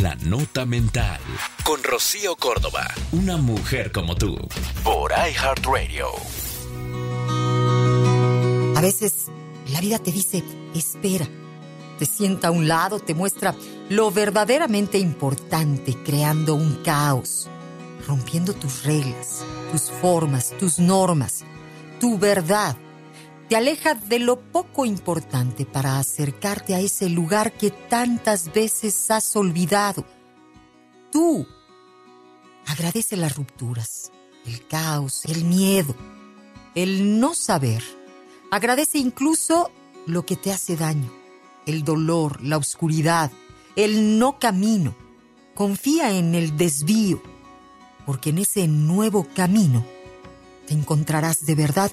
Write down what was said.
La Nota Mental. Con Rocío Córdoba. Una mujer como tú. Por iHeartRadio. A veces la vida te dice, espera. Te sienta a un lado, te muestra lo verdaderamente importante, creando un caos, rompiendo tus reglas, tus formas, tus normas, tu verdad te aleja de lo poco importante para acercarte a ese lugar que tantas veces has olvidado. Tú agradece las rupturas, el caos, el miedo, el no saber. Agradece incluso lo que te hace daño, el dolor, la oscuridad, el no camino. Confía en el desvío, porque en ese nuevo camino te encontrarás de verdad